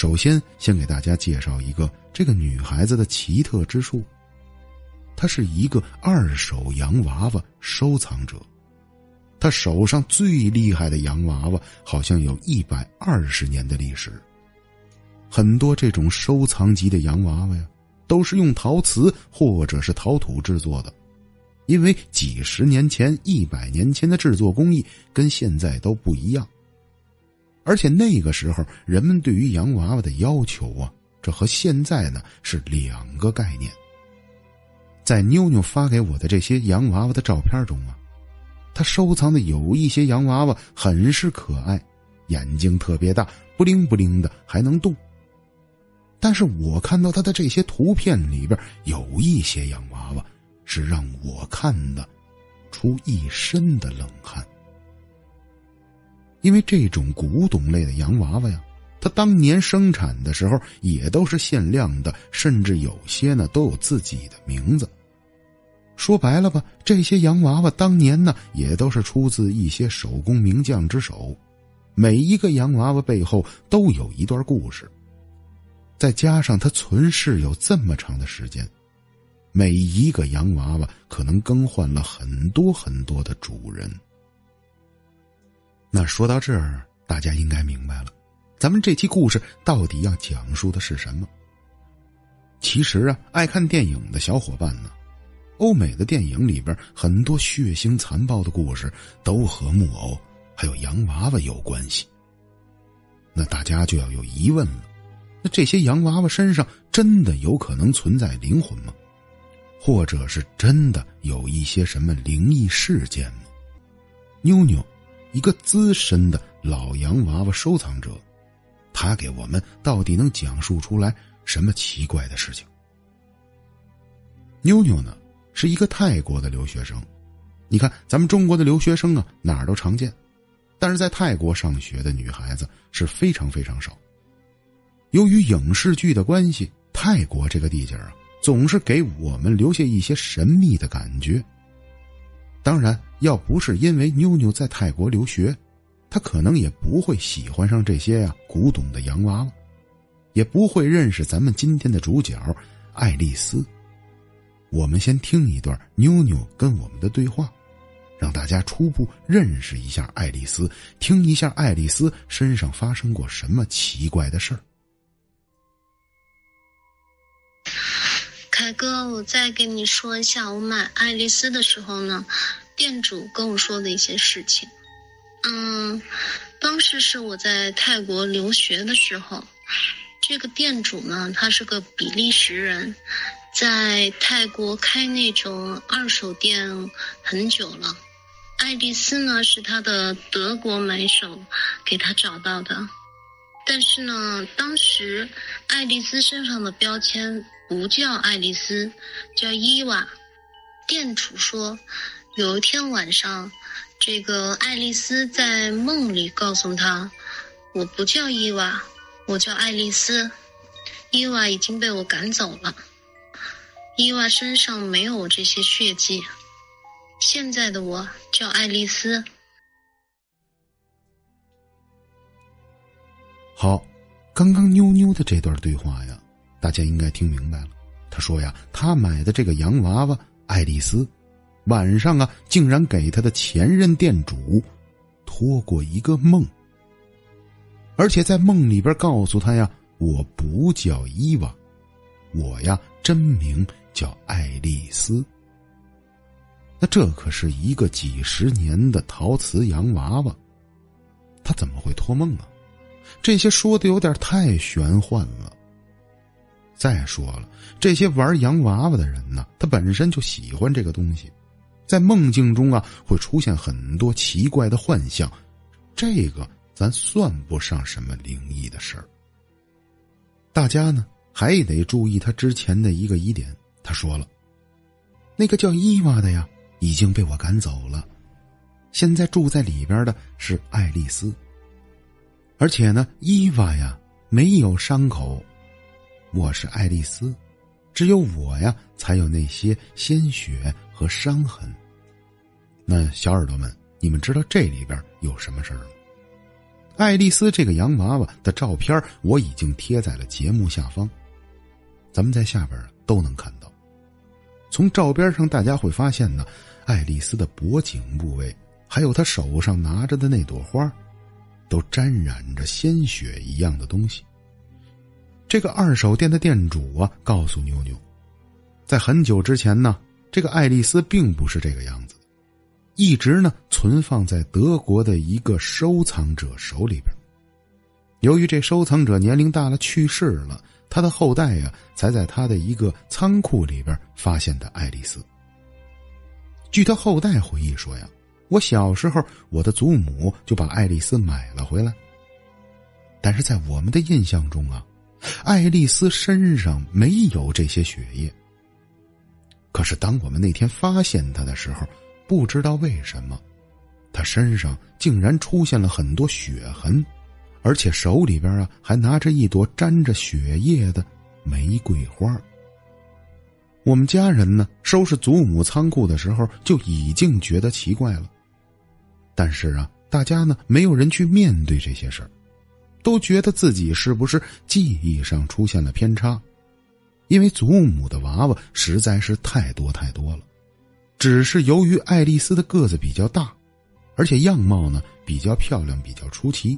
首先，先给大家介绍一个这个女孩子的奇特之处。她是一个二手洋娃娃收藏者，她手上最厉害的洋娃娃好像有一百二十年的历史。很多这种收藏级的洋娃娃呀，都是用陶瓷或者是陶土制作的，因为几十年前、一百年前的制作工艺跟现在都不一样。而且那个时候，人们对于洋娃娃的要求啊，这和现在呢是两个概念。在妞妞发给我的这些洋娃娃的照片中啊，她收藏的有一些洋娃娃很是可爱，眼睛特别大，不灵不灵的，还能动。但是我看到她的这些图片里边，有一些洋娃娃是让我看的出一身的冷。因为这种古董类的洋娃娃呀，它当年生产的时候也都是限量的，甚至有些呢都有自己的名字。说白了吧，这些洋娃娃当年呢也都是出自一些手工名匠之手，每一个洋娃娃背后都有一段故事。再加上它存世有这么长的时间，每一个洋娃娃可能更换了很多很多的主人。那说到这儿，大家应该明白了，咱们这期故事到底要讲述的是什么？其实啊，爱看电影的小伙伴呢，欧美的电影里边很多血腥残暴的故事都和木偶还有洋娃娃有关系。那大家就要有疑问了：那这些洋娃娃身上真的有可能存在灵魂吗？或者是真的有一些什么灵异事件吗？妞妞。一个资深的老洋娃娃收藏者，他给我们到底能讲述出来什么奇怪的事情？妞妞呢，是一个泰国的留学生。你看，咱们中国的留学生啊，哪儿都常见，但是在泰国上学的女孩子是非常非常少。由于影视剧的关系，泰国这个地界啊，总是给我们留下一些神秘的感觉。当然，要不是因为妞妞在泰国留学，她可能也不会喜欢上这些呀古董的洋娃娃，也不会认识咱们今天的主角爱丽丝。我们先听一段妞妞跟我们的对话，让大家初步认识一下爱丽丝，听一下爱丽丝身上发生过什么奇怪的事儿。凯哥，我再跟你说一下，我买爱丽丝的时候呢，店主跟我说的一些事情。嗯，当时是我在泰国留学的时候，这个店主呢，他是个比利时人，在泰国开那种二手店很久了。爱丽丝呢，是他的德国买手给他找到的，但是呢，当时爱丽丝身上的标签。不叫爱丽丝，叫伊娃。店主说，有一天晚上，这个爱丽丝在梦里告诉他：“我不叫伊娃，我叫爱丽丝。伊娃已经被我赶走了。伊娃身上没有这些血迹。现在的我叫爱丽丝。”好，刚刚妞妞的这段对话呀。大家应该听明白了，他说呀，他买的这个洋娃娃爱丽丝，晚上啊，竟然给他的前任店主托过一个梦，而且在梦里边告诉他呀，我不叫伊娃，我呀真名叫爱丽丝。那这可是一个几十年的陶瓷洋娃娃，他怎么会托梦啊？这些说的有点太玄幻了。再说了，这些玩洋娃娃的人呢，他本身就喜欢这个东西，在梦境中啊会出现很多奇怪的幻象，这个咱算不上什么灵异的事儿。大家呢还得注意他之前的一个疑点，他说了，那个叫伊娃的呀已经被我赶走了，现在住在里边的是爱丽丝，而且呢，伊娃呀没有伤口。我是爱丽丝，只有我呀才有那些鲜血和伤痕。那小耳朵们，你们知道这里边有什么事儿吗？爱丽丝这个洋娃娃的照片我已经贴在了节目下方，咱们在下边都能看到。从照片上大家会发现呢，爱丽丝的脖颈部位，还有她手上拿着的那朵花，都沾染着鲜血一样的东西。这个二手店的店主啊，告诉妞妞，在很久之前呢，这个爱丽丝并不是这个样子。一直呢存放在德国的一个收藏者手里边。由于这收藏者年龄大了去世了，他的后代呀才在他的一个仓库里边发现的爱丽丝。据他后代回忆说呀，我小时候我的祖母就把爱丽丝买了回来。但是在我们的印象中啊，爱丽丝身上没有这些血液。可是当我们那天发现他的时候，不知道为什么，他身上竟然出现了很多血痕，而且手里边啊还拿着一朵沾着血液的玫瑰花。我们家人呢收拾祖母仓库的时候就已经觉得奇怪了，但是啊，大家呢没有人去面对这些事儿，都觉得自己是不是记忆上出现了偏差，因为祖母的娃娃实在是太多太多了。只是由于爱丽丝的个子比较大，而且样貌呢比较漂亮，比较出奇。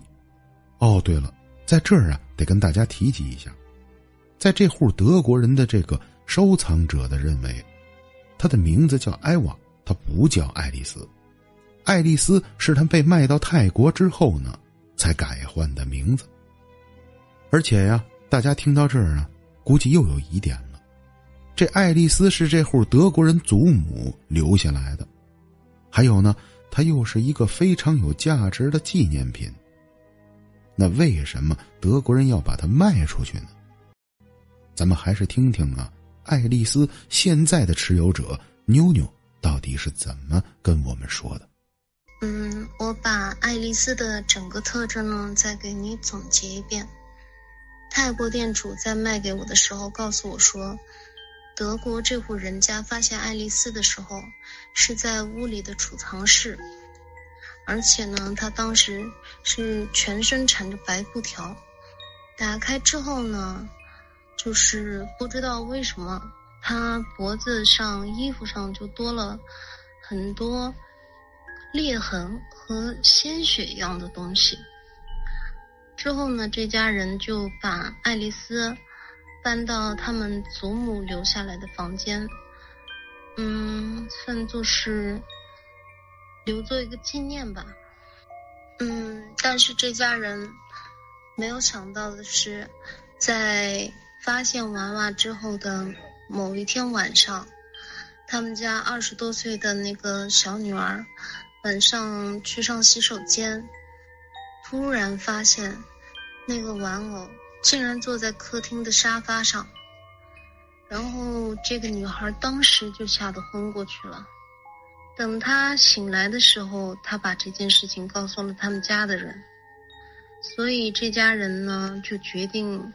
哦，对了，在这儿啊得跟大家提及一下，在这户德国人的这个收藏者的认为，他的名字叫艾娃，他不叫爱丽丝。爱丽丝是他被卖到泰国之后呢才改换的名字。而且呀，大家听到这儿啊，估计又有疑点了。这爱丽丝是这户德国人祖母留下来的，还有呢，它又是一个非常有价值的纪念品。那为什么德国人要把它卖出去呢？咱们还是听听啊，爱丽丝现在的持有者妞妞到底是怎么跟我们说的。嗯，我把爱丽丝的整个特征呢，再给你总结一遍。泰国店主在卖给我的时候告诉我说。德国这户人家发现爱丽丝的时候，是在屋里的储藏室，而且呢，她当时是全身缠着白布条，打开之后呢，就是不知道为什么，她脖子上、衣服上就多了很多裂痕和鲜血一样的东西。之后呢，这家人就把爱丽丝。搬到他们祖母留下来的房间，嗯，算作是留作一个纪念吧。嗯，但是这家人没有想到的是，在发现娃娃之后的某一天晚上，他们家二十多岁的那个小女儿晚上去上洗手间，突然发现那个玩偶。竟然坐在客厅的沙发上，然后这个女孩当时就吓得昏过去了。等她醒来的时候，她把这件事情告诉了他们家的人，所以这家人呢就决定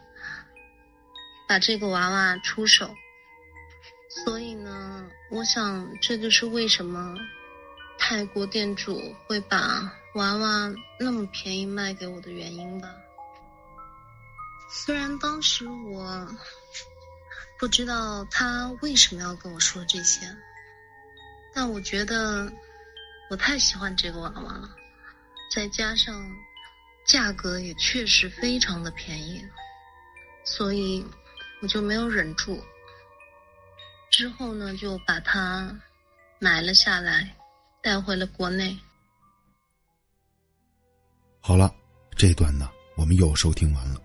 把这个娃娃出手。所以呢，我想这就是为什么泰国店主会把娃娃那么便宜卖给我的原因吧。虽然当时我不知道他为什么要跟我说这些，但我觉得我太喜欢这个娃娃了，再加上价格也确实非常的便宜，所以我就没有忍住。之后呢，就把它买了下来，带回了国内。好了，这段呢，我们又收听完了。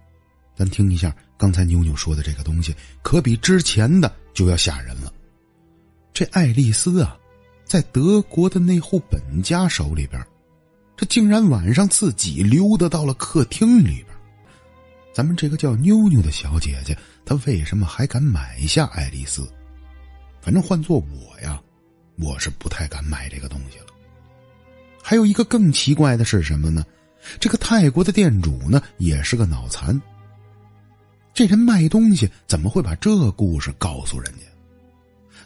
咱听一下刚才妞妞说的这个东西，可比之前的就要吓人了。这爱丽丝啊，在德国的那户本家手里边，这竟然晚上自己溜达到了客厅里边。咱们这个叫妞妞的小姐姐，她为什么还敢买下爱丽丝？反正换做我呀，我是不太敢买这个东西了。还有一个更奇怪的是什么呢？这个泰国的店主呢，也是个脑残。这人卖东西怎么会把这故事告诉人家？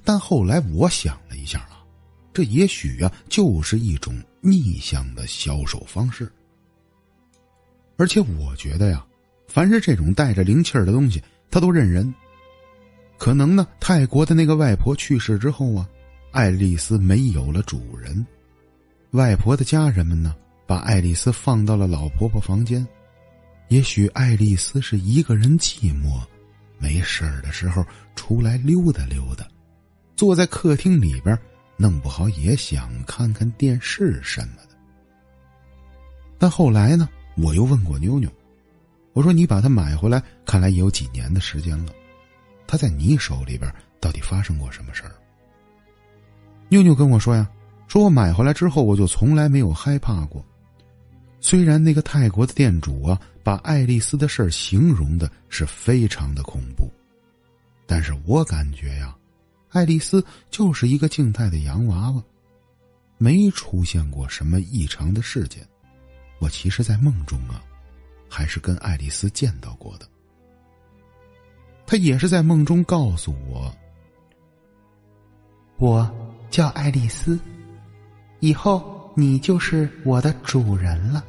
但后来我想了一下啊，这也许啊就是一种逆向的销售方式。而且我觉得呀，凡是这种带着灵气儿的东西，他都认人。可能呢，泰国的那个外婆去世之后啊，爱丽丝没有了主人，外婆的家人们呢，把爱丽丝放到了老婆婆房间。也许爱丽丝是一个人寂寞，没事儿的时候出来溜达溜达，坐在客厅里边，弄不好也想看看电视什么的。但后来呢，我又问过妞妞，我说：“你把它买回来，看来也有几年的时间了。它在你手里边到底发生过什么事儿？”妞妞跟我说呀：“说我买回来之后，我就从来没有害怕过。”虽然那个泰国的店主啊，把爱丽丝的事儿形容的是非常的恐怖，但是我感觉呀，爱丽丝就是一个静态的洋娃娃，没出现过什么异常的事件。我其实，在梦中啊，还是跟爱丽丝见到过的。她也是在梦中告诉我，我叫爱丽丝，以后。你就是我的主人了，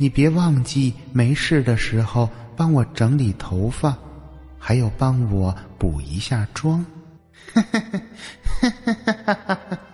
你别忘记没事的时候帮我整理头发，还有帮我补一下妆。